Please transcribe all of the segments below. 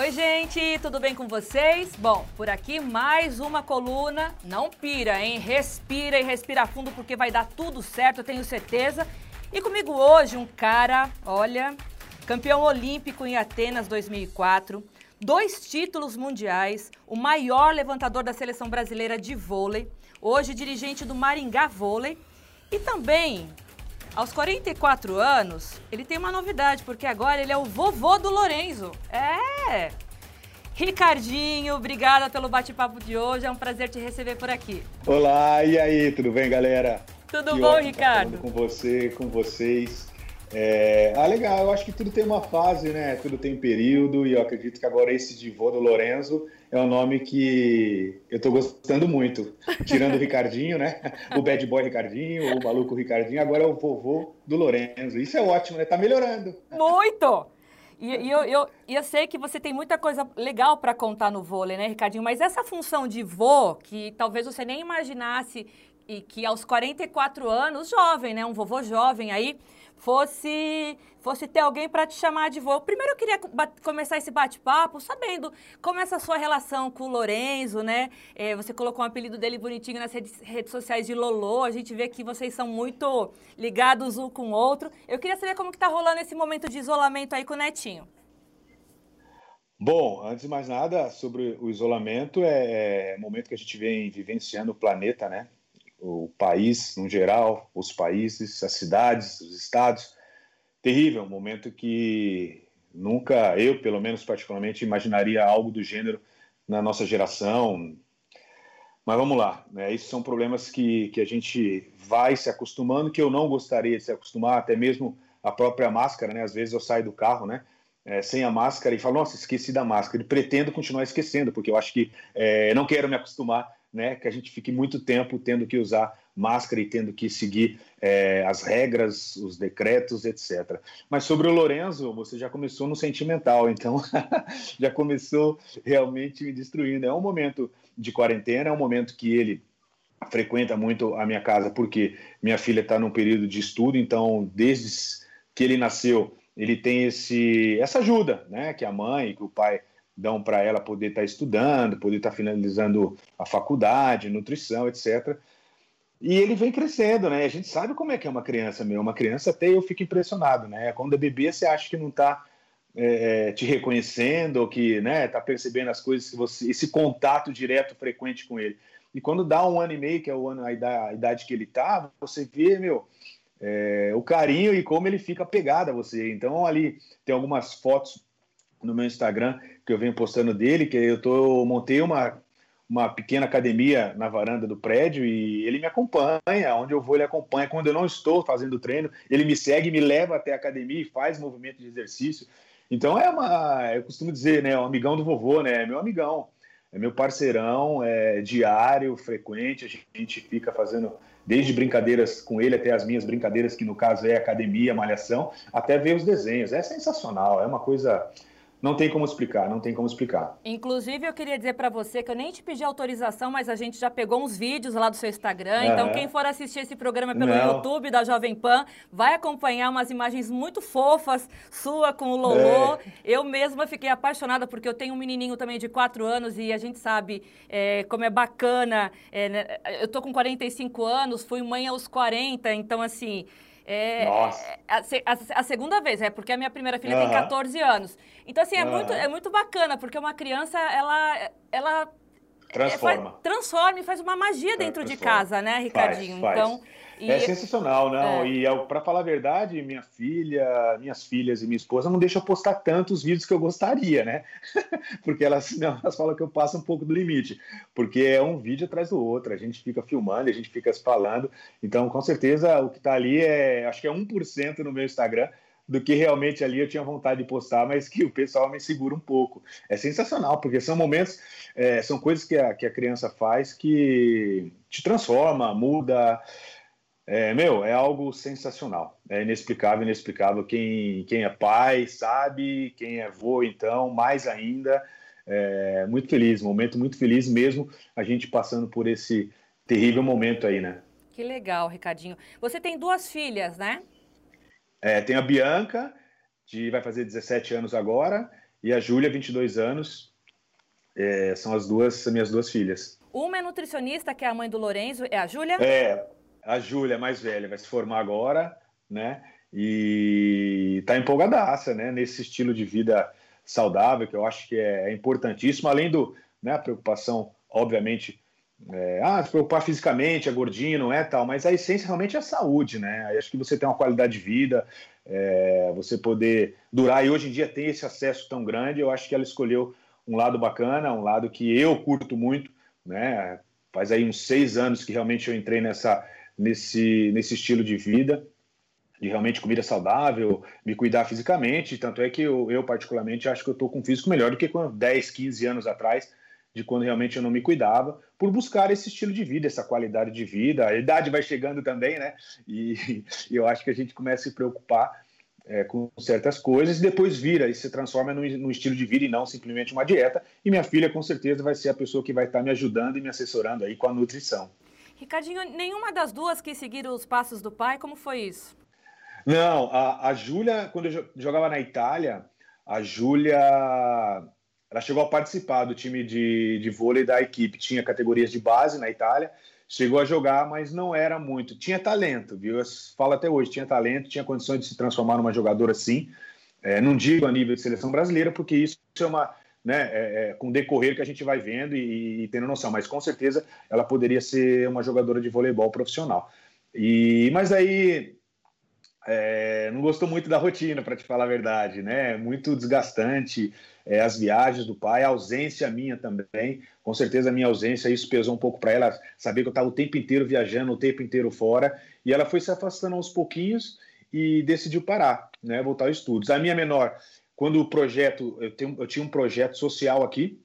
Oi, gente, tudo bem com vocês? Bom, por aqui mais uma coluna. Não pira, hein? Respira e respira fundo porque vai dar tudo certo, eu tenho certeza. E comigo hoje um cara, olha, campeão olímpico em Atenas 2004, dois títulos mundiais, o maior levantador da seleção brasileira de vôlei, hoje dirigente do Maringá Vôlei e também aos 44 anos, ele tem uma novidade, porque agora ele é o vovô do Lorenzo. É! Ricardinho, obrigada pelo bate-papo de hoje. É um prazer te receber por aqui. Olá, e aí, tudo bem, galera? Tudo que bom, Ricardo? com você, com vocês. É... Ah, legal, eu acho que tudo tem uma fase, né? Tudo tem período, e eu acredito que agora esse de vô do Lorenzo é um nome que eu tô gostando muito. Tirando o Ricardinho, né? O bad boy Ricardinho, o maluco Ricardinho, agora é o vovô do Lorenzo. Isso é ótimo, né? Tá melhorando. Muito! E, e eu, eu, eu sei que você tem muita coisa legal para contar no vôlei, né, Ricardinho? Mas essa função de vô, que talvez você nem imaginasse, e que aos 44 anos, jovem, né? Um vovô jovem aí, fosse fosse ter alguém para te chamar de vô. Primeiro eu queria começar esse bate-papo sabendo como é essa sua relação com o Lorenzo, né? É, você colocou um apelido dele bonitinho nas redes, redes, sociais de Lolo. A gente vê que vocês são muito ligados um com o outro. Eu queria saber como que tá rolando esse momento de isolamento aí com o Netinho. Bom, antes de mais nada, sobre o isolamento, é, é momento que a gente vem vivenciando o planeta, né? O país no geral, os países, as cidades, os estados. Terrível, um momento que nunca eu, pelo menos particularmente, imaginaria algo do gênero na nossa geração. Mas vamos lá, né? Esses são problemas que, que a gente vai se acostumando, que eu não gostaria de se acostumar, até mesmo a própria máscara, né? Às vezes eu saio do carro, né? É, sem a máscara e falo, nossa, esqueci da máscara. E pretendo continuar esquecendo, porque eu acho que é, não quero me acostumar né, que a gente fique muito tempo tendo que usar máscara e tendo que seguir é, as regras, os decretos, etc. Mas sobre o Lorenzo, você já começou no sentimental, então já começou realmente me destruindo. É um momento de quarentena, é um momento que ele frequenta muito a minha casa porque minha filha está num período de estudo, então desde que ele nasceu ele tem esse essa ajuda, né, que a mãe, que o pai dão para ela poder estar tá estudando, poder estar tá finalizando a faculdade, nutrição, etc. E ele vem crescendo, né? A gente sabe como é que é uma criança meu. Uma criança até eu fico impressionado, né? Quando é bebê, você acha que não está é, é, te reconhecendo, ou que né, tá percebendo as coisas que você. esse contato direto, frequente com ele. E quando dá um ano e meio, que é o ano, a idade, a idade que ele tá, você vê, meu, é, o carinho e como ele fica pegado a você. Então, ali tem algumas fotos no meu Instagram que eu venho postando dele, que eu tô montei uma uma pequena academia na varanda do prédio e ele me acompanha, onde eu vou ele acompanha. Quando eu não estou fazendo treino, ele me segue, me leva até a academia e faz movimento de exercício. Então é uma, eu costumo dizer, né, o amigão do vovô, né, é meu amigão, é meu parceirão, é diário, frequente, a gente fica fazendo desde brincadeiras com ele até as minhas brincadeiras, que no caso é academia, malhação, até ver os desenhos. É sensacional, é uma coisa não tem como explicar, não tem como explicar. Inclusive, eu queria dizer para você que eu nem te pedi autorização, mas a gente já pegou uns vídeos lá do seu Instagram. Então, quem for assistir esse programa pelo não. YouTube da Jovem Pan, vai acompanhar umas imagens muito fofas sua com o Lolo. É. Eu mesma fiquei apaixonada porque eu tenho um menininho também de 4 anos e a gente sabe é, como é bacana. É, né? Eu tô com 45 anos, fui mãe aos 40, então assim. É, Nossa. A, a, a, segunda vez, é porque a minha primeira filha uhum. tem 14 anos. Então, assim, é, uhum. muito, é muito bacana, porque uma criança, ela, ela transforma. É, faz, transforma e faz uma magia dentro de casa, né, Ricardinho? Faz, faz. Então, e... É sensacional, não. É. E é, para falar a verdade, minha filha, minhas filhas e minha esposa não deixam eu postar tantos vídeos que eu gostaria, né? porque elas, não, elas falam que eu passo um pouco do limite. Porque é um vídeo atrás do outro, a gente fica filmando, a gente fica falando. Então, com certeza, o que está ali é, acho que é 1% no meu Instagram do que realmente ali eu tinha vontade de postar, mas que o pessoal me segura um pouco. É sensacional, porque são momentos, é, são coisas que a, que a criança faz que te transforma, muda. É, meu, é algo sensacional. É inexplicável, inexplicável. Quem, quem é pai sabe, quem é avô, então, mais ainda. É, muito feliz, momento muito feliz mesmo, a gente passando por esse terrível momento aí, né? Que legal, Ricardinho. Você tem duas filhas, né? É, tem a Bianca, que vai fazer 17 anos agora, e a Júlia, 22 anos. É, são as duas, as minhas duas filhas. Uma é nutricionista, que é a mãe do Lorenzo, é a Júlia? É, a Júlia, mais velha, vai se formar agora, né? E tá empolgadaça, né? Nesse estilo de vida saudável, que eu acho que é, é importantíssimo, além do, né, a preocupação, obviamente, é, ah, se preocupar fisicamente, é gordinho, não é tal, mas a essência realmente é a saúde, né? Acho que você tem uma qualidade de vida, é, você poder durar, e hoje em dia tem esse acesso tão grande, eu acho que ela escolheu um lado bacana, um lado que eu curto muito, né? Faz aí uns seis anos que realmente eu entrei nessa, nesse, nesse estilo de vida, de realmente comida saudável, me cuidar fisicamente, tanto é que eu, eu particularmente acho que eu estou com um físico melhor do que com 10, 15 anos atrás, de quando realmente eu não me cuidava, por buscar esse estilo de vida, essa qualidade de vida. A idade vai chegando também, né? E, e eu acho que a gente começa a se preocupar é, com certas coisas e depois vira e se transforma num, num, estilo de vida e não simplesmente uma dieta. E minha filha, com certeza, vai ser a pessoa que vai estar me ajudando e me assessorando aí com a nutrição. Ricardinho, nenhuma das duas quis seguir os passos do pai, como foi isso? Não, a, a Júlia, quando eu jogava na Itália, a Júlia ela chegou a participar do time de, de vôlei da equipe, tinha categorias de base na Itália, chegou a jogar, mas não era muito. Tinha talento, viu? Eu falo até hoje, tinha talento, tinha condições de se transformar numa jogadora sim. É, não digo a nível de seleção brasileira, porque isso é uma. Né, é, é, com o decorrer que a gente vai vendo e, e, tendo noção, mas com certeza ela poderia ser uma jogadora de voleibol profissional. E, mas aí é, não gostou muito da rotina, para te falar a verdade, né? Muito desgastante é, as viagens do pai, a ausência minha também. Com certeza a minha ausência, isso pesou um pouco para ela, saber que eu estava o tempo inteiro viajando, o tempo inteiro fora. E ela foi se afastando aos pouquinhos e decidiu parar, né? Voltar aos estudos. A minha menor, quando o projeto, eu, tenho, eu tinha um projeto social aqui,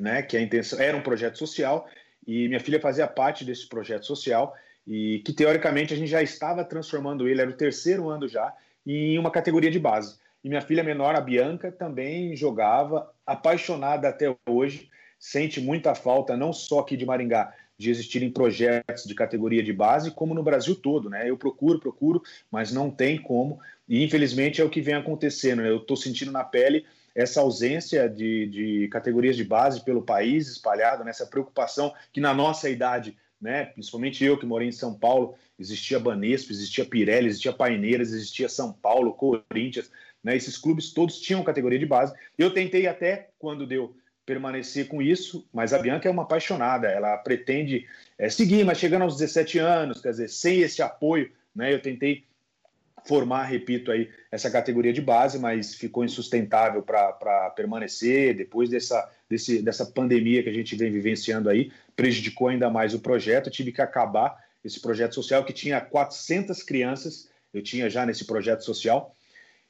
né? Que a intenção era um projeto social e minha filha fazia parte desse projeto social e que teoricamente a gente já estava transformando ele, era o terceiro ano já, em uma categoria de base. E minha filha menor, a Bianca, também jogava, apaixonada até hoje, sente muita falta, não só aqui de Maringá, de existirem projetos de categoria de base, como no Brasil todo, né? Eu procuro, procuro, mas não tem como, e infelizmente é o que vem acontecendo, né? Eu estou sentindo na pele essa ausência de, de categorias de base pelo país espalhado, nessa né? preocupação que na nossa idade né? Principalmente eu que morei em São Paulo, existia Banespa, existia Pirelli, existia Paineiras, existia São Paulo, Corinthians, né? Esses clubes todos tinham categoria de base. Eu tentei até quando deu permanecer com isso, mas a Bianca é uma apaixonada, ela pretende é, seguir, mas chegando aos 17 anos, quer dizer, sem esse apoio, né? Eu tentei formar, repito aí, essa categoria de base, mas ficou insustentável para permanecer depois dessa, desse, dessa pandemia que a gente vem vivenciando aí, prejudicou ainda mais o projeto, tive que acabar esse projeto social que tinha 400 crianças, eu tinha já nesse projeto social,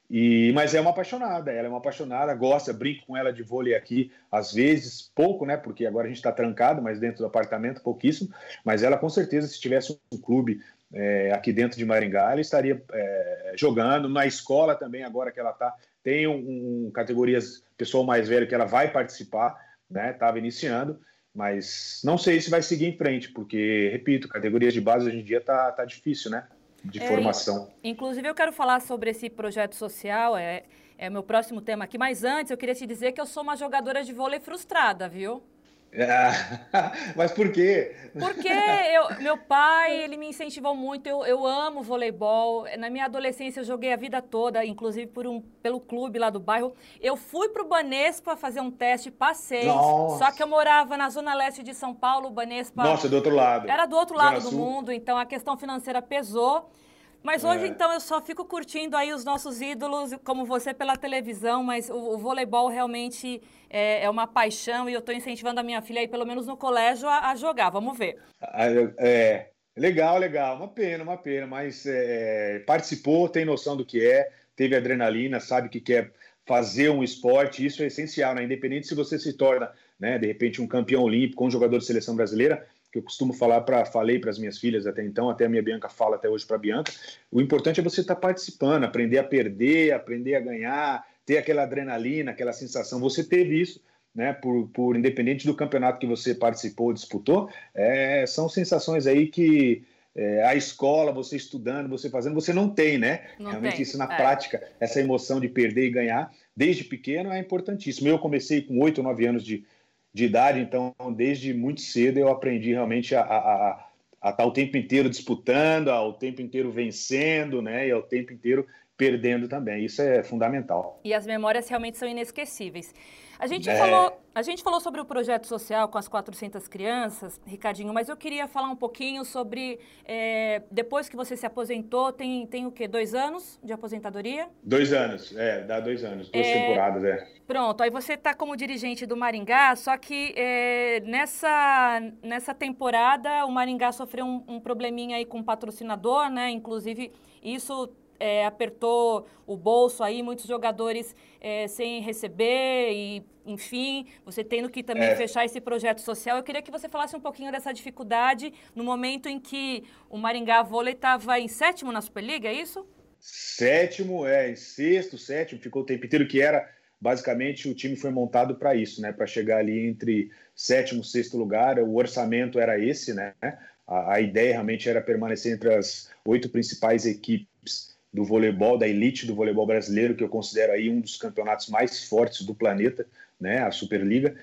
e, mas é uma apaixonada, ela é uma apaixonada, gosta, brinco com ela de vôlei aqui, às vezes, pouco, né? Porque agora a gente está trancado, mas dentro do apartamento, pouquíssimo. Mas ela, com certeza, se tivesse um clube é, aqui dentro de Maringá, ela estaria é, jogando. Na escola também, agora que ela está, tem um, um, categorias pessoal mais velho que ela vai participar, né? Estava iniciando, mas não sei se vai seguir em frente, porque, repito, categorias de base hoje em dia tá, tá difícil, né? De é, formação. Inclusive, eu quero falar sobre esse projeto social, é, é o meu próximo tema aqui, mas antes eu queria te dizer que eu sou uma jogadora de vôlei frustrada, viu? Mas por quê? Porque eu, meu pai, ele me incentivou muito, eu, eu amo voleibol. Na minha adolescência eu joguei a vida toda, inclusive por um, pelo clube lá do bairro. Eu fui para o Banespa fazer um teste, passei. Nossa. Só que eu morava na zona leste de São Paulo, Banespa... Nossa, do outro lado. Era do outro lado do Sul. mundo, então a questão financeira pesou. Mas hoje, é. então, eu só fico curtindo aí os nossos ídolos, como você pela televisão, mas o, o voleibol realmente é, é, uma paixão e eu estou incentivando a minha filha aí, pelo menos no colégio, a, a jogar. Vamos ver. Ah, é, legal, legal. Uma pena, uma pena, mas é, participou, tem noção do que é, teve adrenalina, sabe que quer fazer um esporte, isso é essencial, né? Independente se você se torna, né, de repente, um campeão olímpico, um jogador de seleção brasileira, que eu costumo falar para falei para as minhas filhas até então, até a minha Bianca fala até hoje para a Bianca, o importante é você estar tá participando, aprender a perder, aprender a ganhar, ter aquela adrenalina, aquela sensação. Você teve isso, né, por, por independente do campeonato que você participou, disputou, é, são sensações aí que é, a escola, você estudando, você fazendo, você não tem, né? Não Realmente tem. isso na é. prática, essa emoção de perder e ganhar, desde pequeno é importantíssimo. Eu comecei com 8 ou 9 anos de, de idade, então desde muito cedo eu aprendi realmente a, a, a, a estar o tempo inteiro disputando, ao tempo inteiro vencendo, né? E ao tempo inteiro perdendo também. Isso é fundamental. E as memórias realmente são inesquecíveis. A gente, é... falou, a gente falou sobre o projeto social com as 400 crianças, Ricardinho, mas eu queria falar um pouquinho sobre, é, depois que você se aposentou, tem, tem o quê? Dois anos de aposentadoria? Dois anos, é, dá dois anos, duas é... temporadas, é. Pronto, aí você está como dirigente do Maringá, só que é, nessa, nessa temporada o Maringá sofreu um, um probleminha aí com o patrocinador, né? Inclusive, isso é, apertou o bolso aí, muitos jogadores é, sem receber e, enfim, você tendo que também é. fechar esse projeto social. Eu queria que você falasse um pouquinho dessa dificuldade no momento em que o Maringá Vôlei estava em sétimo na Superliga, é isso? Sétimo, é, em sexto, sétimo, ficou o tempo inteiro que era basicamente o time foi montado para isso, né? Para chegar ali entre sétimo e sexto lugar. O orçamento era esse, né? A, a, ideia realmente era permanecer entre as oito principais equipes do voleibol, da elite do voleibol brasileiro, que eu considero aí um dos campeonatos mais fortes do planeta, né, a Superliga.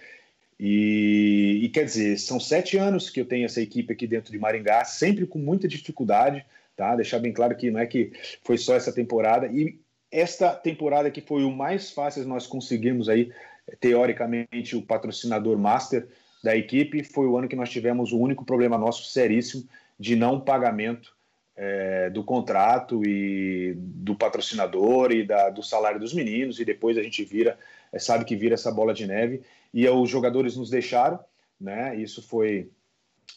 E, e, quer dizer, são sete anos que eu tenho essa equipe aqui dentro de Maringá, sempre com muita dificuldade, tá? Deixar bem claro que não é que foi só essa temporada. E esta temporada que foi o mais fácil nós conseguimos aí, teoricamente, o patrocinador master da equipe, foi o ano que nós tivemos o único problema nosso seríssimo de não pagamento é, do contrato e do patrocinador e da, do salário dos meninos e depois a gente vira, é, sabe que vira essa bola de neve e os jogadores nos deixaram, né? Isso foi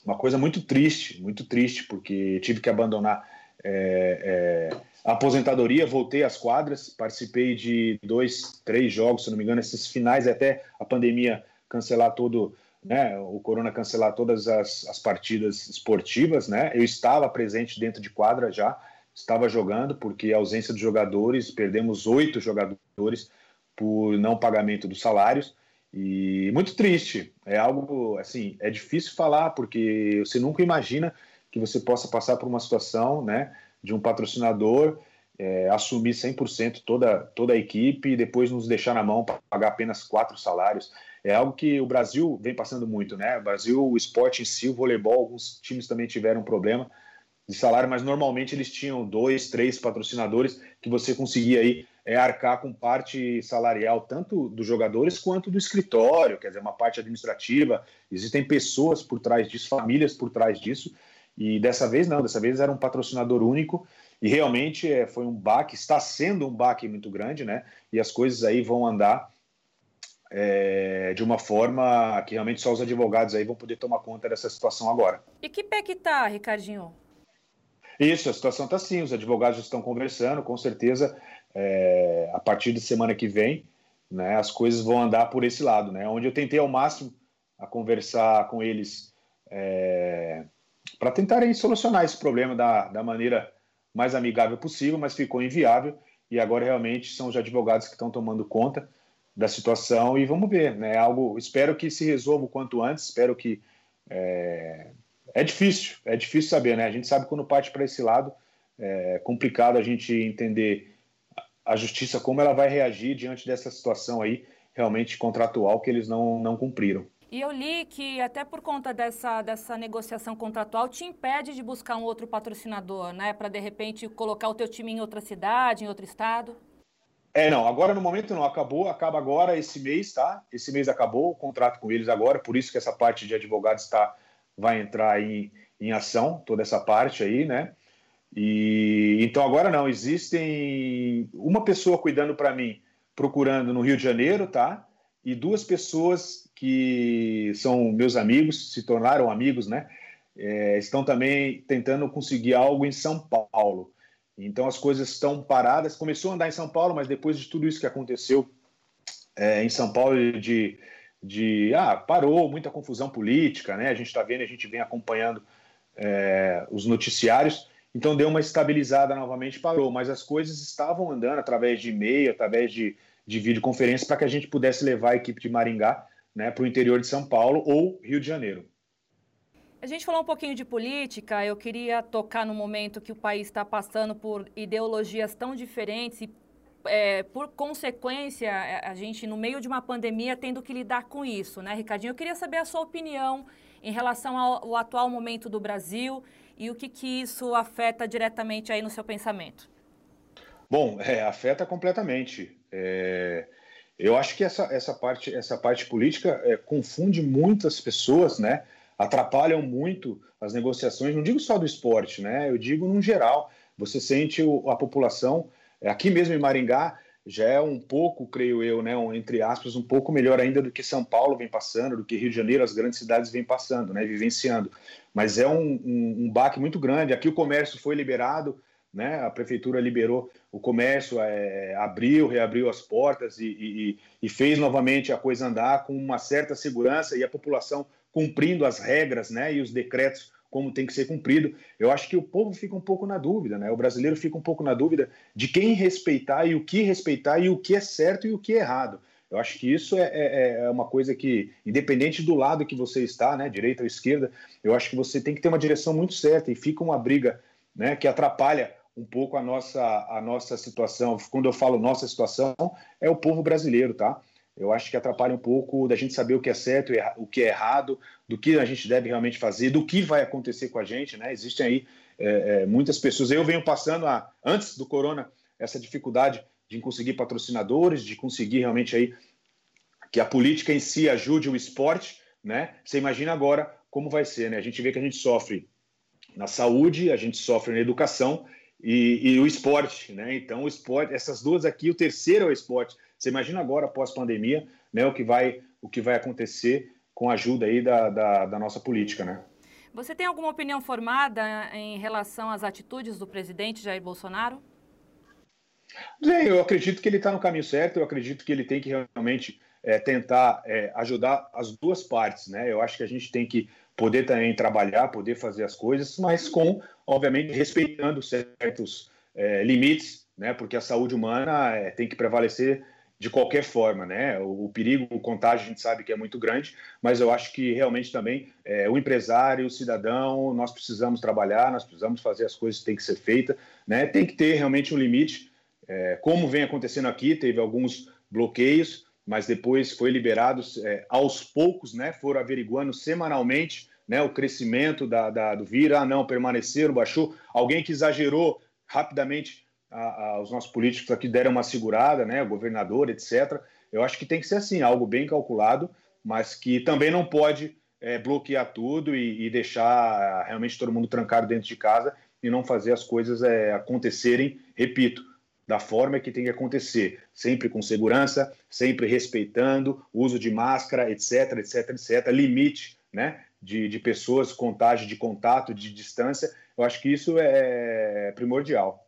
uma coisa muito triste, muito triste porque tive que abandonar é, é, a aposentadoria, voltei às quadras, participei de dois, três jogos, se não me engano, esses finais até a pandemia cancelar todo né, o Corona cancelar todas as, as partidas esportivas, né? Eu estava presente dentro de quadra já, estava jogando, porque a ausência de jogadores, perdemos oito jogadores por não pagamento dos salários, e muito triste. É algo, assim, é difícil falar, porque você nunca imagina que você possa passar por uma situação, né, de um patrocinador é, assumir 100% toda, toda a equipe e depois nos deixar na mão para pagar apenas quatro salários é algo que o Brasil vem passando muito, né? O Brasil, o esporte em si, o voleibol, alguns times também tiveram problema de salário, mas normalmente eles tinham dois, três patrocinadores que você conseguia aí é, arcar com parte salarial tanto dos jogadores quanto do escritório, quer dizer, uma parte administrativa. Existem pessoas por trás disso, famílias por trás disso. E dessa vez não, dessa vez era um patrocinador único e realmente é, foi um baque, está sendo um baque muito grande, né? E as coisas aí vão andar é, de uma forma que realmente só os advogados aí vão poder tomar conta dessa situação agora. E que pé que tá, Ricardinho? Isso, a situação está assim, os advogados estão conversando, com certeza, é, a partir de semana que vem, né, as coisas vão andar por esse lado, né, onde eu tentei ao máximo a conversar com eles é, para tentarem solucionar esse problema da, da maneira mais amigável possível, mas ficou inviável e agora realmente são os advogados que estão tomando conta da situação e vamos ver, né? Algo, espero que se resolva o quanto antes. Espero que é, é difícil, é difícil saber, né? A gente sabe quando parte para esse lado é complicado a gente entender a justiça como ela vai reagir diante dessa situação aí realmente contratual que eles não não cumpriram. E eu li que até por conta dessa, dessa negociação contratual te impede de buscar um outro patrocinador, né? Para de repente colocar o teu time em outra cidade, em outro estado. É, não, agora no momento não, acabou, acaba agora esse mês, tá? Esse mês acabou o contrato com eles agora, por isso que essa parte de advogados está, vai entrar em, em ação, toda essa parte aí, né? E então agora não, existem uma pessoa cuidando para mim, procurando no Rio de Janeiro, tá? E duas pessoas que são meus amigos, se tornaram amigos, né? É, estão também tentando conseguir algo em São Paulo. Então as coisas estão paradas. Começou a andar em São Paulo, mas depois de tudo isso que aconteceu é, em São Paulo de, de ah, parou, muita confusão política, né? A gente está vendo, a gente vem acompanhando é, os noticiários. Então deu uma estabilizada novamente, parou, mas as coisas estavam andando através de e-mail, através de, de videoconferência, para que a gente pudesse levar a equipe de Maringá né, para o interior de São Paulo ou Rio de Janeiro. A gente falou um pouquinho de política, eu queria tocar no momento que o país está passando por ideologias tão diferentes e, é, por consequência, a gente, no meio de uma pandemia, tendo que lidar com isso, né, Ricardinho? Eu queria saber a sua opinião em relação ao, ao atual momento do Brasil e o que, que isso afeta diretamente aí no seu pensamento. Bom, é, afeta completamente. É, eu acho que essa, essa, parte, essa parte política é, confunde muitas pessoas, né? Atrapalham muito as negociações, não digo só do esporte, né? Eu digo num geral. Você sente o, a população, é, aqui mesmo em Maringá, já é um pouco, creio eu, né, um, entre aspas, um pouco melhor ainda do que São Paulo vem passando, do que Rio de Janeiro, as grandes cidades vêm passando, né, vivenciando. Mas é um, um, um baque muito grande. Aqui o comércio foi liberado, né, a prefeitura liberou o comércio, é, abriu, reabriu as portas e, e, e fez novamente a coisa andar com uma certa segurança e a população cumprindo as regras né, e os decretos como tem que ser cumprido. Eu acho que o povo fica um pouco na dúvida, né? O brasileiro fica um pouco na dúvida de quem respeitar e o que respeitar e o que é certo e o que é errado. Eu acho que isso é, é, é, uma coisa que, independente do lado que você está, né, direita ou esquerda, eu acho que você tem que ter uma direção muito certa e fica uma briga, né, que atrapalha um pouco a nossa a nossa situação. Quando eu falo nossa situação, é o povo brasileiro, tá? Eu acho que atrapalha um pouco da gente saber o que é certo e o que é errado, do que a gente deve realmente fazer, do que vai acontecer com a gente, né? Existem aí é, é, muitas pessoas. Eu venho passando a, antes do corona essa dificuldade de conseguir patrocinadores, de conseguir realmente aí que a política em si ajude o esporte, né? Você imagina agora como vai ser, né? A gente vê que a gente sofre na saúde, a gente sofre na educação e, e o esporte, né? Então o esporte, essas duas aqui, o terceiro é o esporte. Você imagina agora, pós-pandemia, né, o, que vai, o que vai acontecer com a ajuda aí da, da, da nossa política, né? Você tem alguma opinião formada em relação às atitudes do presidente Jair Bolsonaro? Bem, eu acredito que ele está no caminho certo, eu acredito que ele tem que realmente é, tentar é, ajudar as duas partes, né? Eu acho que a gente tem que poder também trabalhar, poder fazer as coisas, mas com, obviamente, respeitando certos é, limites, né? Porque a saúde humana é, tem que prevalecer de qualquer forma, né? O, o, perigo, o contágio, a gente sabe que é muito grande, mas eu acho que realmente também é, o empresário, o cidadão, nós precisamos trabalhar, nós precisamos fazer as coisas que têm que ser feitas, né? Tem que ter realmente um limite, é, como vem acontecendo aqui, teve alguns bloqueios, mas depois foi liberado é, aos poucos, né? Foram averiguando semanalmente, né? O crescimento da, da do vírus, ah, não, permaneceram, baixou. Alguém que exagerou rapidamente a, a, os nossos políticos aqui deram uma segurada, né, governador, etc. Eu acho que tem que ser assim, algo bem calculado, mas que também não pode é, bloquear tudo e, e, deixar realmente todo mundo trancado dentro de casa e não fazer as coisas é, acontecerem, repito, da forma que tem que acontecer, sempre com segurança, sempre respeitando uso de máscara, etc, etc, etc, limite, né, de, de pessoas, contágio de contato, de distância. Eu acho que isso é primordial.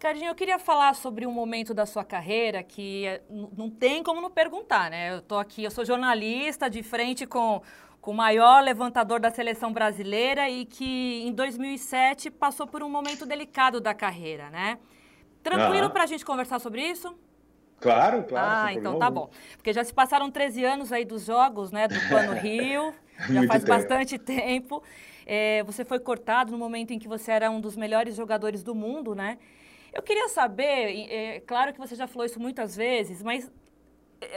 Ricardinho, eu queria falar sobre um momento da sua carreira que é, não tem como não perguntar, né? Eu tô aqui, eu sou jornalista de frente com, com o maior levantador da seleção brasileira e que em 2007 passou por um momento delicado da carreira, né? Tranquilo uhum. para a gente conversar sobre isso? Claro, claro. Ah, então tá bom. Porque já se passaram 13 anos aí dos jogos, né, do Plano Rio, já faz tempo. bastante tempo. É, você foi cortado no momento em que você era um dos melhores jogadores do mundo, né? Eu queria saber, é, claro que você já falou isso muitas vezes, mas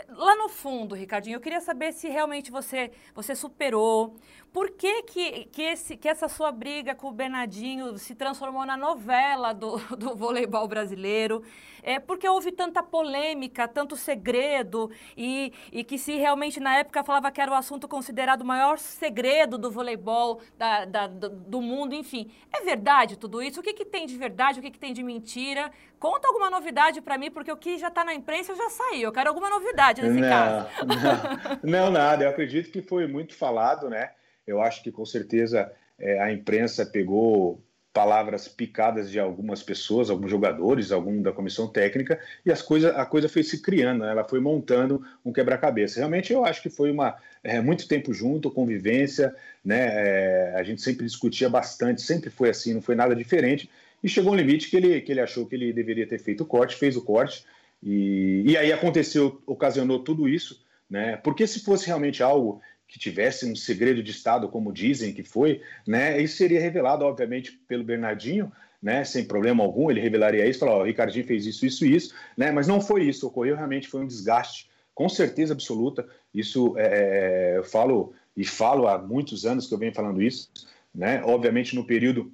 lá no fundo, Ricardinho, eu queria saber se realmente você, você superou, por que, que, que, esse, que essa sua briga com o Bernardinho se transformou na novela do, do voleibol brasileiro? É, porque houve tanta polêmica, tanto segredo, e, e que se realmente na época falava que era o assunto considerado o maior segredo do voleibol da, da, do mundo, enfim. É verdade tudo isso? O que, que tem de verdade, o que, que tem de mentira? Conta alguma novidade para mim, porque o que já está na imprensa já saiu. Eu quero alguma novidade nesse não, caso. Não, não, nada. Eu acredito que foi muito falado, né? Eu acho que com certeza é, a imprensa pegou palavras picadas de algumas pessoas, alguns jogadores, algum da comissão técnica, e as coisa, a coisa foi se criando, né? ela foi montando um quebra-cabeça. Realmente eu acho que foi uma é, muito tempo junto, convivência, né? É, a gente sempre discutia bastante, sempre foi assim, não foi nada diferente, e chegou um limite que ele, que ele achou que ele deveria ter feito o corte, fez o corte, e, e aí aconteceu, ocasionou tudo isso, né? Porque se fosse realmente algo que tivesse um segredo de Estado, como dizem que foi, né, isso seria revelado, obviamente, pelo Bernardinho, né, sem problema algum, ele revelaria isso, falar, ó, o Ricardinho fez isso, isso isso, né, mas não foi isso, ocorreu realmente, foi um desgaste, com certeza absoluta, isso é, é, eu falo, e falo há muitos anos que eu venho falando isso, né, obviamente no período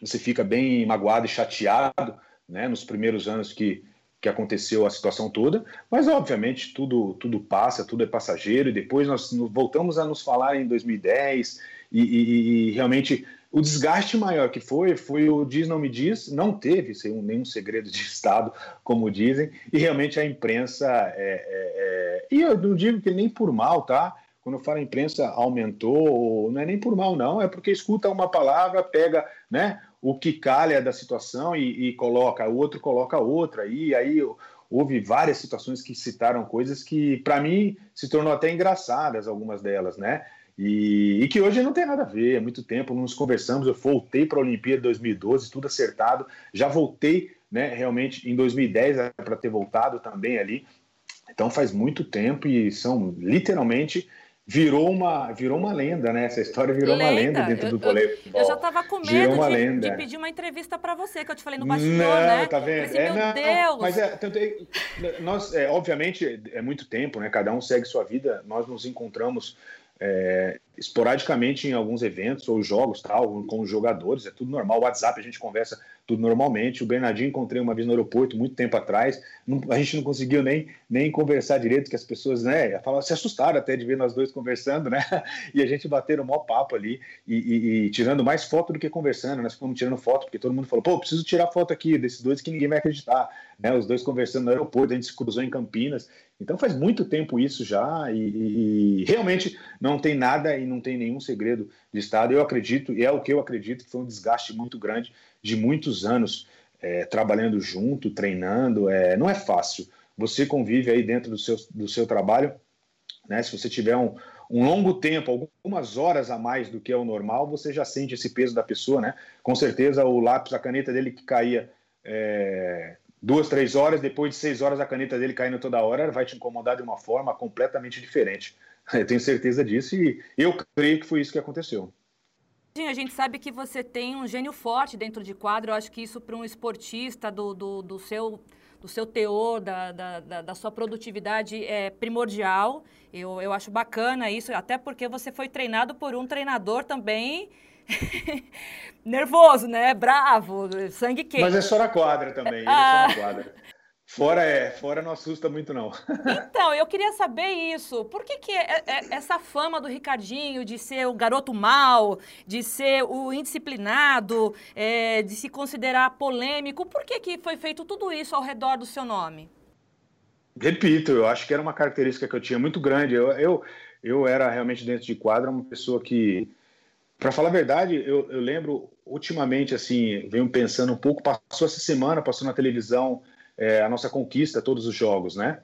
você fica bem magoado e chateado, né, nos primeiros anos que, que aconteceu a situação toda, mas obviamente tudo, tudo passa, tudo é passageiro, e depois nós voltamos a nos falar em 2010, e, e, e realmente o desgaste maior que foi, foi o diz não me diz, não teve nenhum segredo de Estado, como dizem, e realmente a imprensa, é, é, é... e eu não digo que nem por mal, tá? Quando eu falo a imprensa aumentou, não é nem por mal, não, é porque escuta uma palavra, pega, né? O que calha da situação e, e coloca, o outro coloca outra, e aí houve várias situações que citaram coisas que, para mim, se tornou até engraçadas, algumas delas, né? E, e, que hoje não tem nada a ver, há muito tempo não nos conversamos, eu voltei para a Olimpíada 2012, tudo acertado, já voltei, né, realmente em 2010 para ter voltado também ali, então faz muito tempo e são literalmente virou uma, virou uma lenda, né? Essa história virou lenda. uma lenda dentro eu, do vôlei futebol. Eu já estava com medo de, de, pedir uma entrevista para você, que eu te falei no bastidor, não, né? Tá vendo? Pensei, é, meu não, Deus! Mas é, tanto é, nós, é, obviamente, é muito tempo, né? Cada um segue sua vida. Nós nos encontramos é, esporadicamente em alguns eventos ou jogos, tal, com os jogadores, é tudo normal. O WhatsApp a gente conversa normalmente. O Bernardinho encontrei uma vez no aeroporto muito tempo atrás. Não, a gente não conseguiu nem, nem conversar direito, que as pessoas né, falavam, se assustaram até de ver nós dois conversando, né? E a gente bateram o maior papo ali e, e, e, tirando mais foto do que conversando. Nós ficamos tirando foto, porque todo mundo falou, pô, preciso tirar foto aqui desses dois que ninguém vai acreditar. Né? Os dois conversando no aeroporto, a gente se cruzou em Campinas. Então faz muito tempo isso já e, e realmente não tem nada e não tem nenhum segredo de Estado. Eu acredito, e é o que eu acredito, que foi um desgaste muito grande de muitos anos é, trabalhando junto, treinando. É, não é fácil. Você convive aí dentro do seu, do seu trabalho, né? Se você tiver um, um longo tempo, algumas horas a mais do que é o normal, você já sente esse peso da pessoa, né? Com certeza o lápis, a caneta dele que caía é, duas, três horas, depois de seis horas a caneta dele caindo toda hora, vai te incomodar de uma forma completamente diferente. Eu tenho certeza disso e eu creio que foi isso que aconteceu. A gente sabe que você tem um gênio forte dentro de quadro. Eu acho que isso para um esportista do, do, do, seu, do seu teor, da, da, da, sua produtividade é primordial. Eu, eu acho bacana isso, até porque você foi treinado por um treinador também nervoso, né? Bravo, sangue quente. Mas é só na quadra também, ah. é só na quadra. Fora é, fora não assusta muito não. Então, eu queria saber isso. Por que, que é, é, essa fama do Ricardinho de ser o garoto mau, de ser o indisciplinado, é, de se considerar polêmico, por que, que foi feito tudo isso ao redor do seu nome? Repito, eu acho que era uma característica que eu tinha muito grande. Eu, eu, eu era realmente dentro de quadra uma pessoa que, para falar a verdade, eu, eu lembro ultimamente, assim, venho pensando um pouco, passou essa semana, passou na televisão é, a nossa conquista, todos os jogos, né?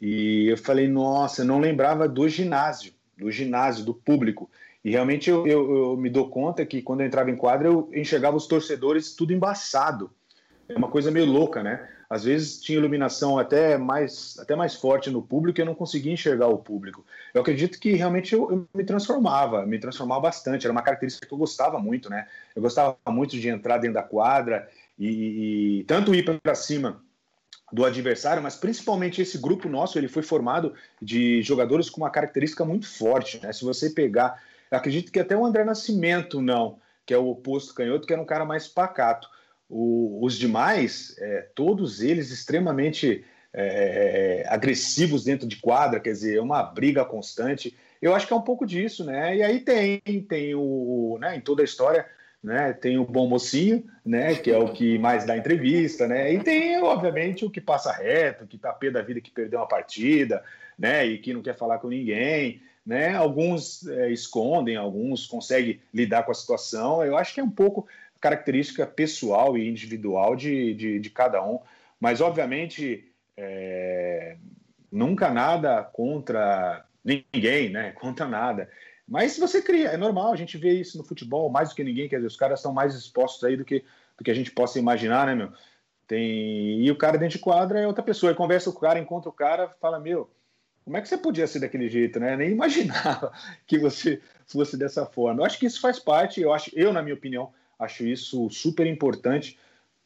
E eu falei, nossa, eu não lembrava do ginásio, do ginásio, do público. E realmente eu, eu, eu, me dou conta que quando eu entrava em quadra, eu enxergava os torcedores tudo embaçado. É uma coisa meio louca, né? Às vezes tinha iluminação até mais, até mais forte no público e eu não conseguia enxergar o público. Eu acredito que realmente eu, eu me transformava, me transformava bastante. Era uma característica que eu gostava muito, né? Eu gostava muito de entrar dentro da quadra e, e tanto ir para cima do adversário, mas principalmente esse grupo nosso, ele foi formado de jogadores com uma característica muito forte, né? Se você pegar, acredito que até o André Nascimento não, que é o oposto canhoto, que era um cara mais pacato. O, os demais, é, todos eles extremamente é, agressivos dentro de quadra, quer dizer, é uma briga constante. Eu acho que é um pouco disso, né? E aí tem, tem o, né, em toda a história, né? Tem o bom mocinho, né? Que é o que mais dá entrevista, né? E tem, obviamente, o que passa reto, que tá pé da vida que perdeu uma partida, né? E que não quer falar com ninguém, né? Alguns é, escondem, alguns conseguem lidar com a situação. Eu acho que é um pouco característica pessoal e individual de, de, de cada um. Mas, obviamente, é, nunca nada contra ninguém, né? Contra nada. Mas se você cria, é normal, a gente vê isso no futebol mais do que ninguém, quer dizer, os caras estão mais expostos aí do que, do que a gente possa imaginar, né, meu? Tem... E o cara dentro de quadra é outra pessoa, ele conversa com o cara, encontra o cara, fala, meu, como é que você podia ser daquele jeito, né? Nem imaginava que você fosse dessa forma. Eu acho que isso faz parte, eu acho, eu, na minha opinião, acho isso super importante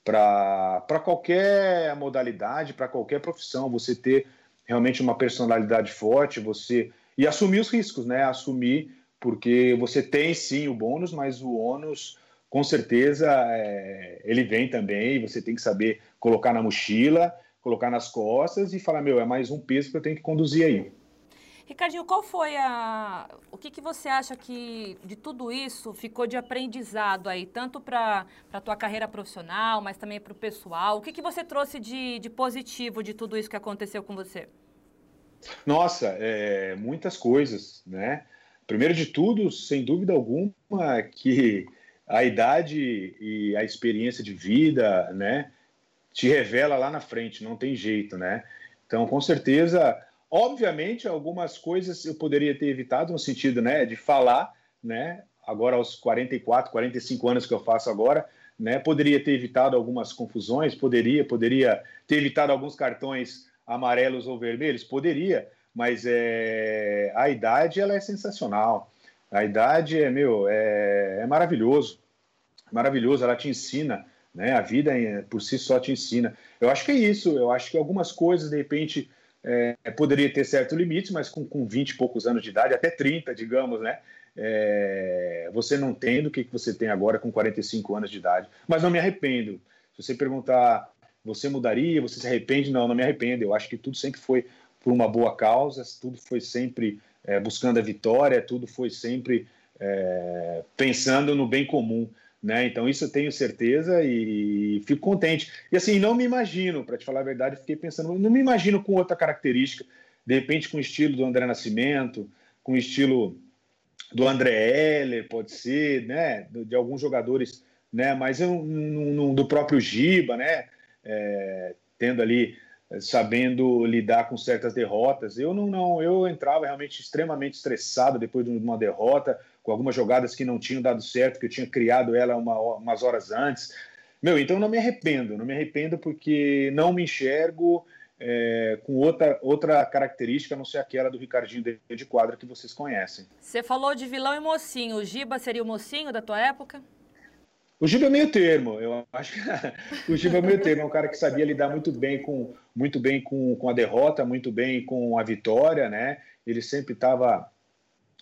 para qualquer modalidade, para qualquer profissão, você ter realmente uma personalidade forte, você e assumir os riscos, né? Assumir porque você tem sim o bônus, mas o ônus com certeza é, ele vem também. Você tem que saber colocar na mochila, colocar nas costas e falar meu é mais um peso que eu tenho que conduzir aí. Ricardinho, qual foi a. O que, que você acha que de tudo isso ficou de aprendizado aí, tanto para a tua carreira profissional, mas também para o pessoal? O que, que você trouxe de, de positivo de tudo isso que aconteceu com você? Nossa, é, muitas coisas, né? Primeiro de tudo, sem dúvida alguma, que a idade e a experiência de vida, né, te revela lá na frente, não tem jeito, né? Então, com certeza Obviamente, algumas coisas eu poderia ter evitado no sentido, né, de falar, né, agora aos 44, 45 anos que eu faço agora, né, poderia ter evitado algumas confusões, poderia, poderia ter evitado alguns cartões amarelos ou vermelhos, poderia, mas é, a idade ela é sensacional. A idade é meu, é, é maravilhoso, maravilhoso. Ela te ensina, né? A vida por si só te ensina. Eu acho que é isso. Eu acho que algumas coisas de repente é, poderia ter certo limite, mas com, com 20 e poucos anos de idade, até 30, digamos, né? É, você não tem do que você tem agora com 45 anos de idade. Mas não me arrependo. Se você perguntar, você mudaria, você se arrepende? Não, não me arrependo. Eu acho que tudo sempre foi por uma boa causa, tudo foi sempre é, buscando a vitória, tudo foi sempre é, pensando no bem comum. Né? Então, isso eu tenho certeza e fico contente. E assim, não me imagino, para te falar a verdade, fiquei pensando, não me imagino com outra característica, de repente com o estilo do André Nascimento, com o estilo do André Heller, pode ser, né? De alguns jogadores, né? Mas eu, do próprio Giba, né? É, tendo ali, sabendo lidar com certas derrotas. Eu não, não, eu entrava realmente extremamente estressado depois de uma derrota com algumas jogadas que não tinham dado certo, que eu tinha criado ela uma, umas horas antes. Meu, então não me arrependo, não me arrependo porque não me enxergo é, com outra, outra característica, a não ser aquela do Ricardinho de, de quadra que vocês conhecem. Você falou de vilão e mocinho. O Giba seria o mocinho da tua época? O Giba é meio termo, eu acho que o Giba é meio termo, é um cara que sabia lidar muito bem com muito bem com, com a derrota, muito bem com a vitória, né? Ele sempre estava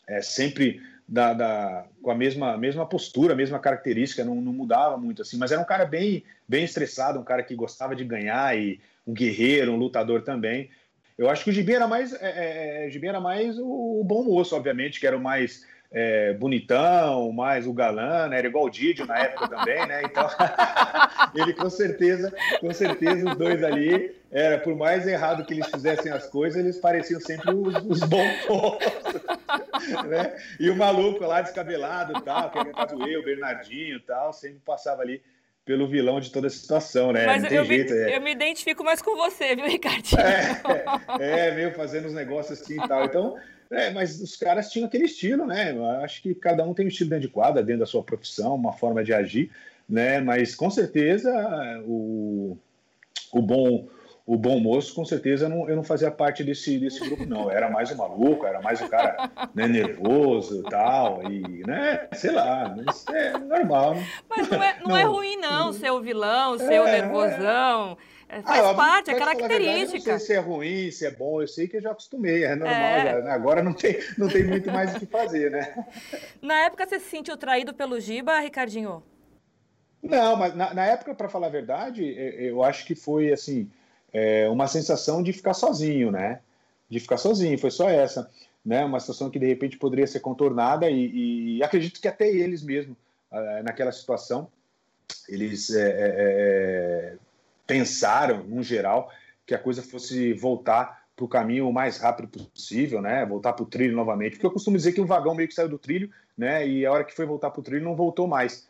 é, sempre da, da, com a mesma, mesma postura, mesma característica, não, não, mudava muito assim, mas era um cara bem, bem estressado, um cara que gostava de ganhar e um guerreiro, um lutador também. Eu acho que o Gibi era mais, é, é, Gibi era mais o, o, bom moço, obviamente, que era o mais é, bonitão, mais o galã, né? Era igual o Didio na época também, né? Então, ele com certeza, com certeza os dois ali, era por mais errado que eles fizessem as coisas, eles pareciam sempre os, os bons né? E o maluco lá descabelado e tal, que era o Bernardinho e tal, sempre passava ali pelo vilão de toda a situação, né? Mas eu, jeito, me, é. eu me identifico mais com você, viu, Ricardinho? É, é, meio fazendo os negócios assim e tal. Então, é, mas os caras tinham aquele estilo, né? Eu acho que cada um tem um estilo dentro de quadra, dentro da sua profissão, uma forma de agir, né? Mas com certeza o, o bom o bom moço, com certeza eu não, eu não fazia parte desse, desse grupo, não. Eu era mais o maluco, era mais o cara né, nervoso tal, e, né, sei lá, mas é normal. Né? Mas não é, não, não é ruim, não, ser o vilão, ser é, o nervosão. É, faz ah, parte, é característica. Verdade, não sei se é ruim, se é bom, eu sei que eu já acostumei, é normal. É. Já, né? Agora não tem, não tem muito mais o que fazer, né? Na época você se sentiu traído pelo Giba, Ricardinho? Não, mas na, na época, para falar a verdade, eu acho que foi assim é, uma sensação de ficar sozinho, né? De ficar sozinho, foi só essa, né? Uma situação que de repente poderia ser contornada e, e acredito que até eles mesmo, uh, naquela situação, eles é, é, é, pensaram, no geral, que a coisa fosse voltar para o caminho o mais rápido possível, né? Voltar para o trilho novamente, porque eu costumo dizer que um vagão meio que saiu do trilho, né? E a hora que foi voltar para o trilho não voltou mais.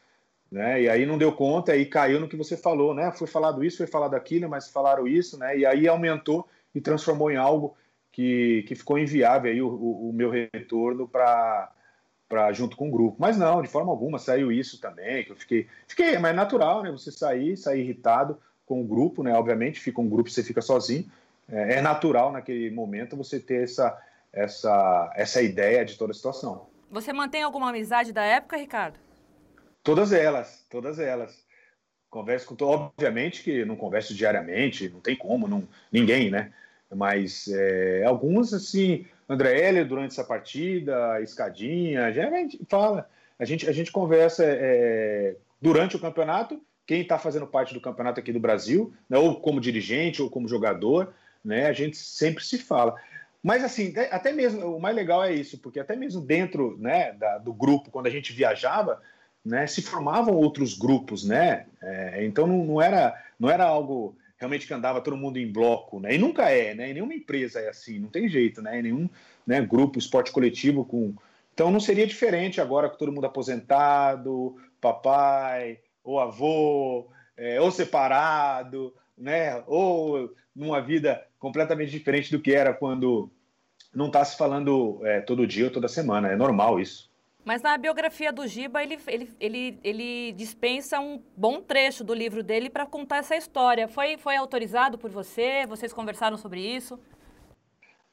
né? E aí não deu conta e caiu no que você falou, né? Foi falado isso, foi falado aquilo, mas falaram isso, né? E aí aumentou e transformou em algo que, que ficou inviável aí o, o, o meu retorno para para junto com o grupo. Mas não, de forma alguma saiu isso também, que eu fiquei, fiquei, mas é natural, né? Você sair, sair irritado com o grupo, né? Obviamente, fica um grupo, você fica sozinho. É, é natural naquele momento você ter essa essa essa ideia de toda a situação. Você mantém alguma amizade da época, Ricardo? Todas elas, todas elas. Converso com, obviamente que não converso diariamente, não tem como, não, ninguém, né? Mas é, alguns assim, André Heller durante essa partida, Escadinha, a gente fala, a gente, a gente conversa é, durante o campeonato, quem está fazendo parte do campeonato aqui do Brasil, né, ou como dirigente ou como jogador, né, a gente sempre se fala. Mas assim, até mesmo, o mais legal é isso, porque até mesmo dentro né, da, do grupo, quando a gente viajava, né, se formavam outros grupos, né? É, então não, não, era, não era algo realmente que andava todo mundo em bloco, né? E nunca é, né? E nenhuma empresa é assim, não tem jeito, né? E nenhum né, grupo, esporte coletivo com. Então não seria diferente agora com todo mundo aposentado, papai, ou avô, é, ou separado, né? Ou numa vida completamente diferente do que era quando não está se falando é, todo dia ou toda semana. É normal isso. Mas na biografia do Giba, ele, ele, ele, ele dispensa um bom trecho do livro dele para contar essa história. Foi, foi autorizado por você? Vocês conversaram sobre isso?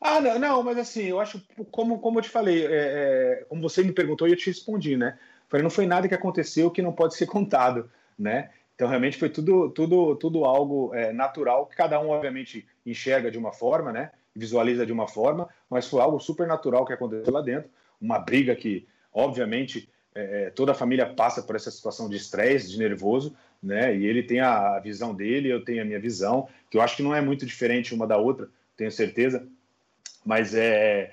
Ah, não, não mas assim, eu acho, como, como eu te falei, é, é, como você me perguntou e eu te respondi, né? Falei, não foi nada que aconteceu que não pode ser contado, né? Então, realmente foi tudo, tudo, tudo algo é, natural, que cada um, obviamente, enxerga de uma forma, né? Visualiza de uma forma, mas foi algo super natural que aconteceu lá dentro. Uma briga que Obviamente, é, é, toda a família passa por essa situação de estresse, de nervoso, né? E ele tem a visão dele, eu tenho a minha visão, que eu acho que não é muito diferente uma da outra, tenho certeza. Mas é,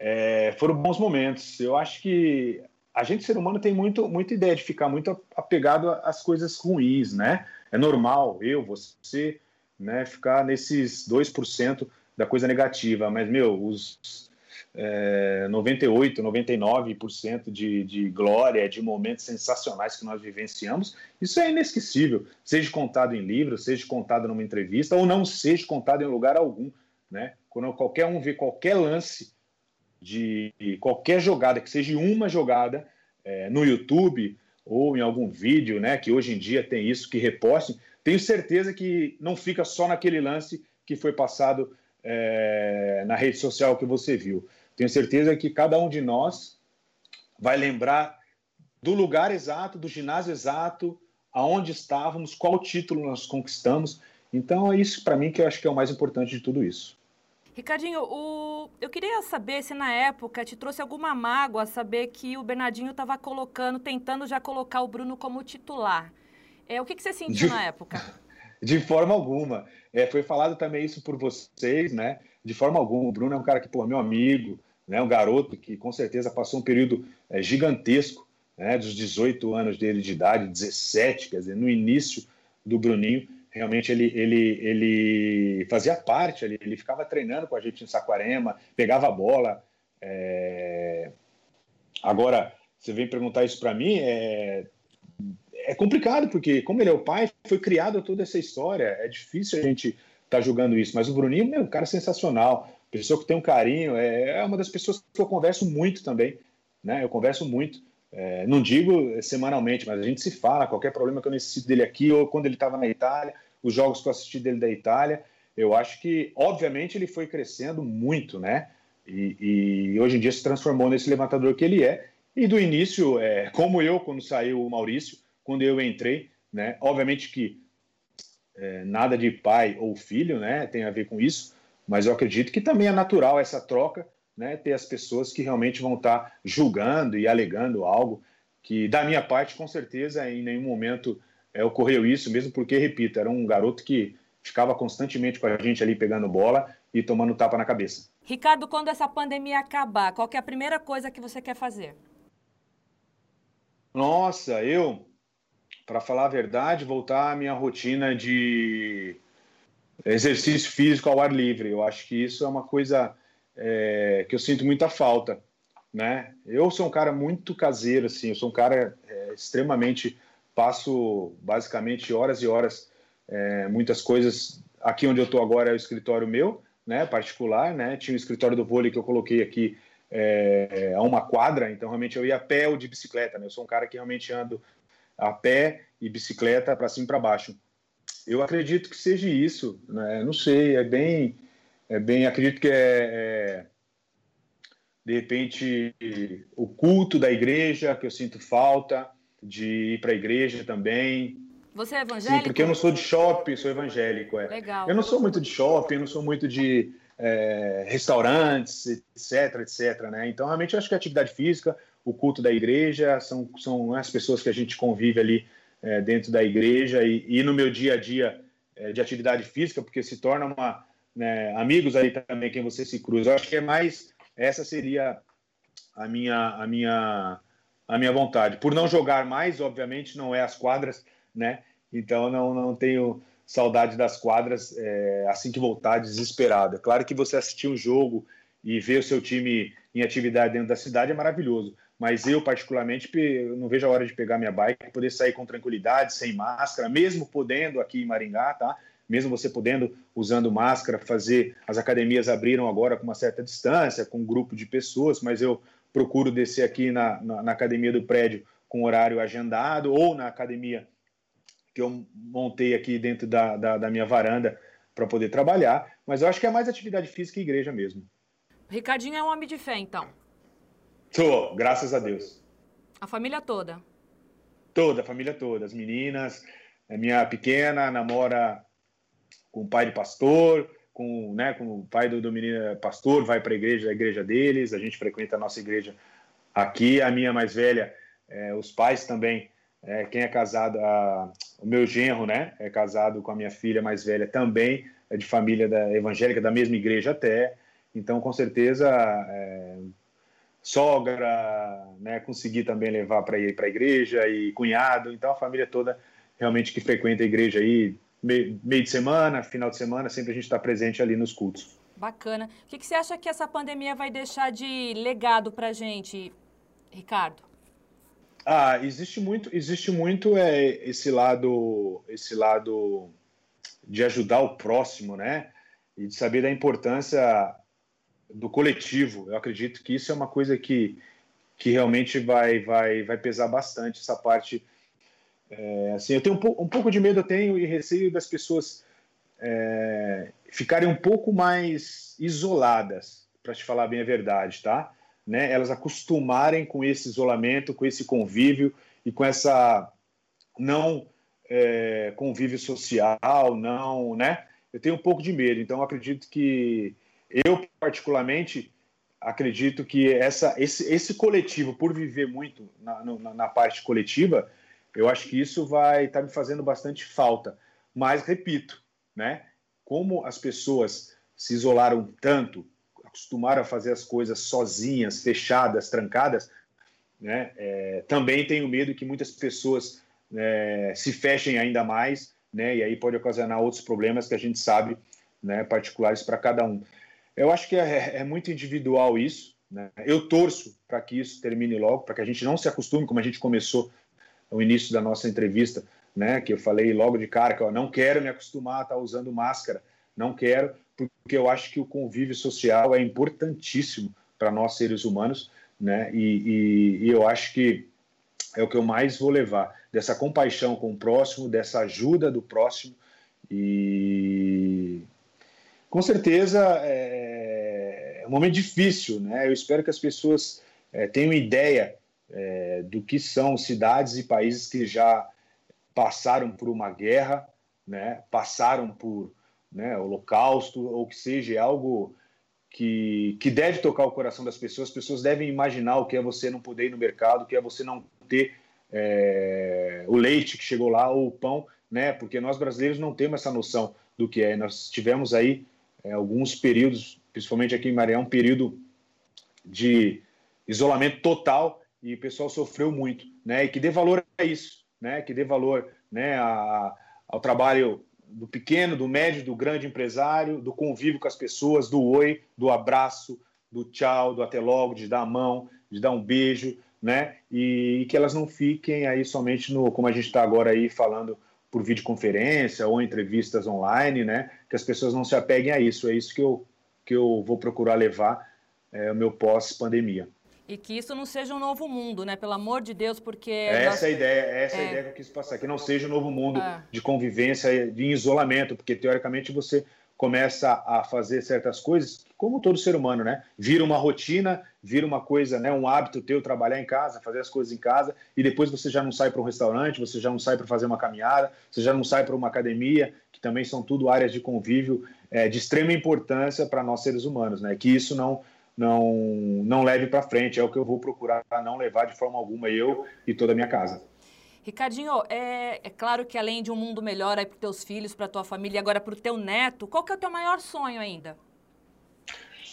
é foram bons momentos. Eu acho que a gente, ser humano, tem muito, muita ideia de ficar muito apegado às coisas ruins, né? É normal, eu, você, né, ficar nesses 2% da coisa negativa. Mas, meu, os é, 98, 99% de, de glória, de momentos sensacionais que nós vivenciamos, isso é inesquecível, seja contado em livro, seja contado numa entrevista, ou não seja contado em lugar algum. Né? Quando qualquer um vê qualquer lance de qualquer jogada, que seja uma jogada é, no YouTube ou em algum vídeo, né, que hoje em dia tem isso, que repostem, tenho certeza que não fica só naquele lance que foi passado é, na rede social que você viu. Tenho certeza que cada um de nós vai lembrar do lugar exato, do ginásio exato, aonde estávamos, qual título nós conquistamos. Então é isso para mim que eu acho que é o mais importante de tudo isso. Ricardinho, o... eu queria saber se na época te trouxe alguma mágoa saber que o Bernardinho estava colocando, tentando já colocar o Bruno como titular. É, o que, que você sentiu de... na época? De forma alguma. É, foi falado também isso por vocês, né? De forma alguma. O Bruno é um cara que, pô, meu amigo, né? Um garoto que com certeza passou um período é, gigantesco, né? Dos 18 anos dele de idade, 17, quer dizer, no início do Bruninho, realmente ele, ele, ele fazia parte, ele, ele ficava treinando com a gente em Saquarema, pegava a bola. É... Agora, você vem perguntar isso para mim, é... é complicado, porque como ele é o pai, foi criado toda essa história, é difícil a gente estar tá julgando isso, mas o Bruninho é um cara sensacional, pessoa que tem um carinho, é, é uma das pessoas que eu converso muito também, né? Eu converso muito. É, não digo semanalmente, mas a gente se fala, qualquer problema que eu necessito dele aqui, ou quando ele estava na Itália, os jogos que eu assisti dele da Itália, eu acho que, obviamente, ele foi crescendo muito, né? E, e hoje em dia se transformou nesse levantador que ele é. E do início, é, como eu, quando saiu o Maurício, quando eu entrei, né? Obviamente que é, nada de pai ou filho, né? Tem a ver com isso, mas eu acredito que também é natural essa troca, né, ter as pessoas que realmente vão estar julgando e alegando algo que, da minha parte, com certeza, em nenhum momento é, ocorreu isso, mesmo porque, repito, era um garoto que ficava constantemente com a gente ali pegando bola e tomando tapa na cabeça. Ricardo, quando essa pandemia acabar, qual é a primeira coisa que você quer fazer? Nossa, eu, para falar a verdade, voltar à minha rotina de exercício físico ao ar livre. Eu acho que isso é uma coisa é, que eu sinto muita falta, né? Eu sou um cara muito caseiro, assim, eu sou um cara é, extremamente passo basicamente horas e horas, é, muitas coisas. Aqui onde eu estou agora é o escritório meu, né, particular, né? Tinha o escritório do vôlei que eu coloquei aqui é, a uma quadra, então realmente eu ia a pé ou de bicicleta, né? Eu sou um cara que realmente ando a pé e bicicleta para cima e para baixo. Eu acredito que seja isso, né? Não sei, é bem, é bem, acredito que é, é de repente o culto da igreja que eu sinto falta de ir para a igreja também. Você é evangélico? Sim, porque eu não sou de shopping, sou evangélico. É. Legal. Eu não sou muito de shopping, não sou muito de é, restaurantes, etc, etc. Né? Então, realmente, eu acho que a atividade física, o culto da igreja, são, são as pessoas que a gente convive ali é, dentro da igreja e, e, no meu dia a dia é, de atividade física, porque se torna uma, né, amigos aí também quem você se cruza. Eu acho que é mais essa seria a minha a minha a minha vontade. Por não jogar mais, obviamente, não é as quadras, né? Então não não tenho saudade das quadras é, assim que voltar desesperada. Claro que você assistir um jogo e ver o seu time em atividade dentro da cidade é maravilhoso. Mas eu, particularmente, não vejo a hora de pegar minha bike poder sair com tranquilidade, sem máscara, mesmo podendo aqui em Maringá, tá? Mesmo você podendo, usando máscara, fazer. As academias abriram agora com uma certa distância, com um grupo de pessoas, mas eu procuro descer aqui na, na, na academia do prédio com horário agendado ou na academia que eu montei aqui dentro da, da, da minha varanda para poder trabalhar. Mas eu acho que é mais atividade física e igreja mesmo. Ricardinho é um homem de fé, então. Tô, graças a Deus. A família toda? Toda, a família toda. As meninas, a minha pequena namora com o pai de pastor, com, né, com o pai do, do menino é pastor, vai para a igreja, a igreja deles, a gente frequenta a nossa igreja aqui. A minha mais velha, é, os pais também, é, quem é casado, a, o meu genro, né, é casado com a minha filha mais velha também, é de família da, evangélica, da mesma igreja até. Então, com certeza, é, sogra, né, consegui também levar para ir para a igreja e cunhado, então a família toda realmente que frequenta a igreja aí meio, meio de semana, final de semana, sempre a gente está presente ali nos cultos. Bacana. O que, que você acha que essa pandemia vai deixar de legado para a gente, Ricardo? Ah, existe muito, existe muito é, esse lado, esse lado de ajudar o próximo, né? E de saber da importância do coletivo. Eu acredito que isso é uma coisa que, que realmente vai, vai, vai pesar bastante essa parte. É, assim, eu tenho um, um, pouco de medo, eu tenho e receio das pessoas é, ficarem um pouco mais isoladas, para te falar bem a verdade, tá? Né? Elas acostumarem com esse isolamento, com esse convívio e com essa não é, convívio social, não, né? Eu tenho um pouco de medo, então acredito que eu, particularmente, acredito que essa, esse, esse coletivo, por viver muito na, na, na parte coletiva, eu acho que isso vai estar tá me fazendo bastante falta. Mas, repito, né, como as pessoas se isolaram tanto, acostumaram a fazer as coisas sozinhas, fechadas, trancadas, né, é, também tenho medo que muitas pessoas é, se fechem ainda mais, né, e aí pode ocasionar outros problemas que a gente sabe, né, particulares para cada um. Eu acho que é, é muito individual isso. Né? Eu torço para que isso termine logo, para que a gente não se acostume, como a gente começou no início da nossa entrevista, né? que eu falei logo de cara que eu não quero me acostumar a estar usando máscara, não quero, porque eu acho que o convívio social é importantíssimo para nós seres humanos, né? E, e, e, eu acho que é o que eu mais vou levar dessa compaixão com o próximo, dessa ajuda do próximo e com certeza é, é um momento difícil, né? Eu espero que as pessoas é, tenham ideia é, do que são cidades e países que já passaram por uma guerra, né? Passaram por né, holocausto ou que seja algo que, que deve tocar o coração das pessoas. As pessoas devem imaginar o que é você não poder ir no mercado, o que é você não ter é, o leite que chegou lá ou o pão, né? Porque nós brasileiros não temos essa noção do que é. Nós tivemos aí é, alguns períodos, principalmente aqui em Maranhão, um período de isolamento total e o pessoal sofreu muito, né? E que dê valor a isso, né? Que dê valor, né? A, ao trabalho do pequeno, do médio, do grande empresário, do convívio com as pessoas, do oi, do abraço, do tchau, do até logo, de dar a mão, de dar um beijo, né? E, e que elas não fiquem aí somente no, como a gente está agora aí falando por videoconferência ou entrevistas online, né? Que as pessoas não se apeguem a isso. É isso que eu, que eu vou procurar levar é, o meu pós-pandemia. E que isso não seja um novo mundo, né? Pelo amor de Deus, porque. Essa nós... é a ideia, essa é. a ideia que eu quis passar, que não seja um novo mundo é. de convivência, de isolamento, porque teoricamente você começa a fazer certas coisas, como todo ser humano, né? Vira uma rotina, vira uma coisa, né? Um hábito teu trabalhar em casa, fazer as coisas em casa, e depois você já não sai para um restaurante, você já não sai para fazer uma caminhada, você já não sai para uma academia, que também são tudo áreas de convívio é, de extrema importância para nós seres humanos, né? Que isso não não, não leve para frente. É o que eu vou procurar não levar de forma alguma, eu e toda a minha casa. Ricardinho, é, é claro que além de um mundo melhor para os teus filhos, para tua família e agora para o teu neto, qual que é o teu maior sonho ainda?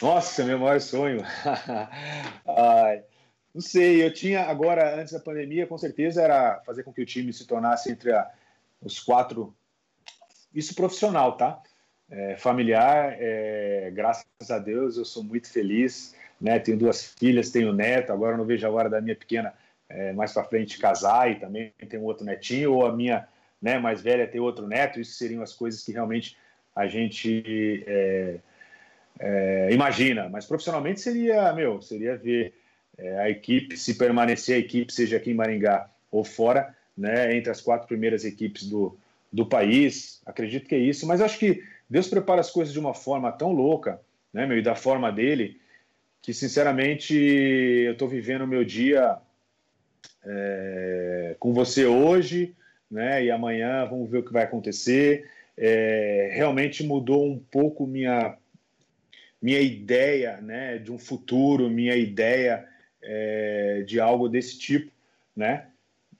Nossa, meu maior sonho. Ai, não sei, eu tinha agora, antes da pandemia, com certeza era fazer com que o time se tornasse entre a, os quatro. Isso profissional, tá? É, familiar, é, graças a Deus eu sou muito feliz, né? Tenho duas filhas, tenho neto, agora não vejo a hora da minha pequena é, mais para frente casar e também tem um outro netinho, ou a minha né, mais velha ter outro neto, isso seriam as coisas que realmente a gente é, é, imagina, mas profissionalmente seria, meu, seria ver é, a equipe, se permanecer a equipe, seja aqui em Maringá ou fora, né, entre as quatro primeiras equipes do, do país, acredito que é isso, mas acho que Deus prepara as coisas de uma forma tão louca, né, meu, e da forma dele, que sinceramente eu estou vivendo o meu dia é, com você hoje, né, e amanhã vamos ver o que vai acontecer. É, realmente mudou um pouco minha minha ideia, né, de um futuro, minha ideia é, de algo desse tipo, né?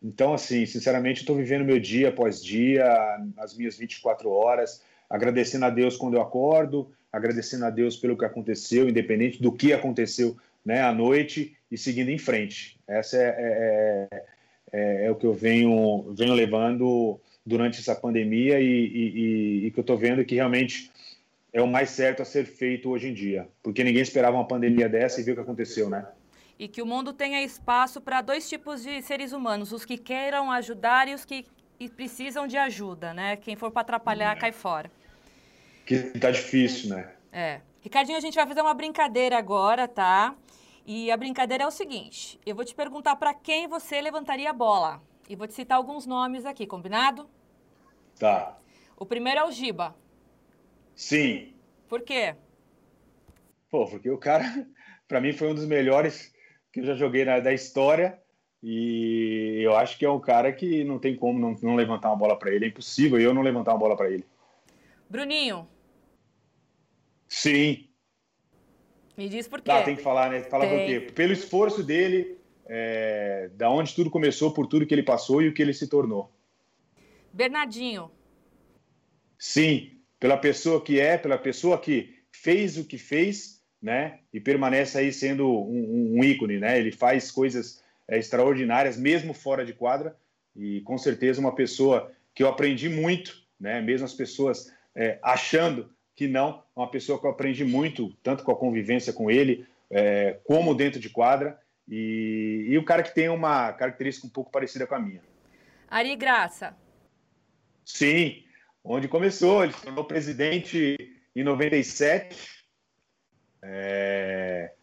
Então, assim, sinceramente, estou vivendo meu dia após dia, as minhas 24 horas, agradecendo a Deus quando eu acordo, agradecendo a Deus pelo que aconteceu, independente do que aconteceu né, à noite, e seguindo em frente. Essa é, é, é, é, é o que eu venho, venho levando durante essa pandemia e, e, e que eu estou vendo que realmente é o mais certo a ser feito hoje em dia, porque ninguém esperava uma pandemia dessa e viu o que aconteceu, né? E que o mundo tenha espaço para dois tipos de seres humanos, os que queiram ajudar e os que precisam de ajuda, né? Quem for para atrapalhar, cai fora que tá difícil, né? É. Ricardinho, a gente vai fazer uma brincadeira agora, tá? E a brincadeira é o seguinte: eu vou te perguntar para quem você levantaria a bola. E vou te citar alguns nomes aqui, combinado? Tá. O primeiro é o Giba. Sim. Por quê? Pô, porque o cara, para mim, foi um dos melhores que eu já joguei na, da história. E eu acho que é um cara que não tem como não, não levantar uma bola para ele. É impossível eu não levantar uma bola para ele. Bruninho. Sim. Me diz por quê. Tá, tem que falar, né? Falar tem. por quê? Pelo esforço dele, é, da onde tudo começou, por tudo que ele passou e o que ele se tornou. Bernardinho. Sim, pela pessoa que é, pela pessoa que fez o que fez, né? E permanece aí sendo um, um ícone, né? Ele faz coisas é, extraordinárias, mesmo fora de quadra. E com certeza uma pessoa que eu aprendi muito, né? Mesmo as pessoas é, achando que não, uma pessoa que eu aprendi muito, tanto com a convivência com ele, é, como dentro de quadra, e, e o cara que tem uma característica um pouco parecida com a minha. Ari Graça. Sim, onde começou, ele se tornou presidente em 97. É,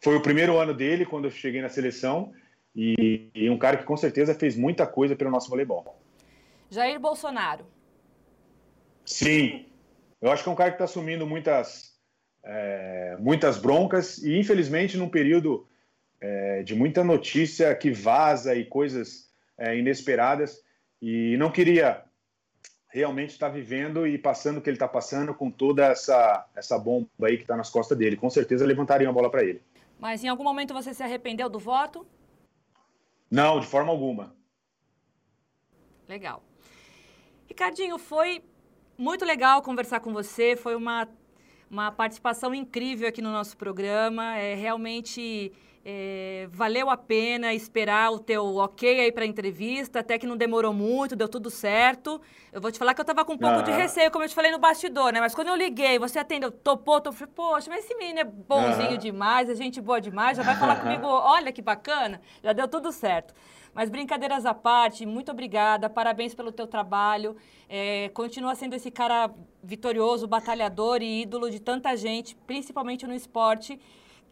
foi o primeiro ano dele quando eu cheguei na seleção e, e um cara que com certeza fez muita coisa pelo nosso voleibol. Jair Bolsonaro. Sim, eu acho que é um cara que está assumindo muitas, é, muitas broncas e, infelizmente, num período é, de muita notícia que vaza e coisas é, inesperadas, e não queria realmente estar tá vivendo e passando o que ele está passando com toda essa, essa bomba aí que está nas costas dele. Com certeza levantaria uma bola para ele. Mas em algum momento você se arrependeu do voto? Não, de forma alguma. Legal. Ricardinho, foi muito legal conversar com você. Foi uma, uma participação incrível aqui no nosso programa. É realmente é, valeu a pena esperar o teu ok aí para a entrevista, até que não demorou muito, deu tudo certo. Eu vou te falar que eu estava com um pouco de receio, como eu te falei no bastidor, né? Mas quando eu liguei, você atendeu, topou, eu falei, poxa, mas esse menino é bonzinho demais, é gente boa demais, já vai falar comigo, olha que bacana, já deu tudo certo. Mas brincadeiras à parte, muito obrigada, parabéns pelo teu trabalho. É, continua sendo esse cara vitorioso, batalhador e ídolo de tanta gente, principalmente no esporte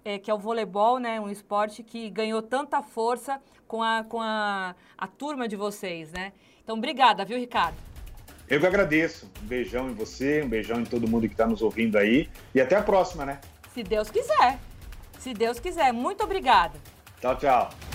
é, que é o voleibol, né? Um esporte que ganhou tanta força com a, com a, a turma de vocês, né? Então, obrigada, viu, Ricardo? Eu que agradeço. Um beijão em você, um beijão em todo mundo que está nos ouvindo aí. E até a próxima, né? Se Deus quiser. Se Deus quiser. Muito obrigada. Tchau, tchau.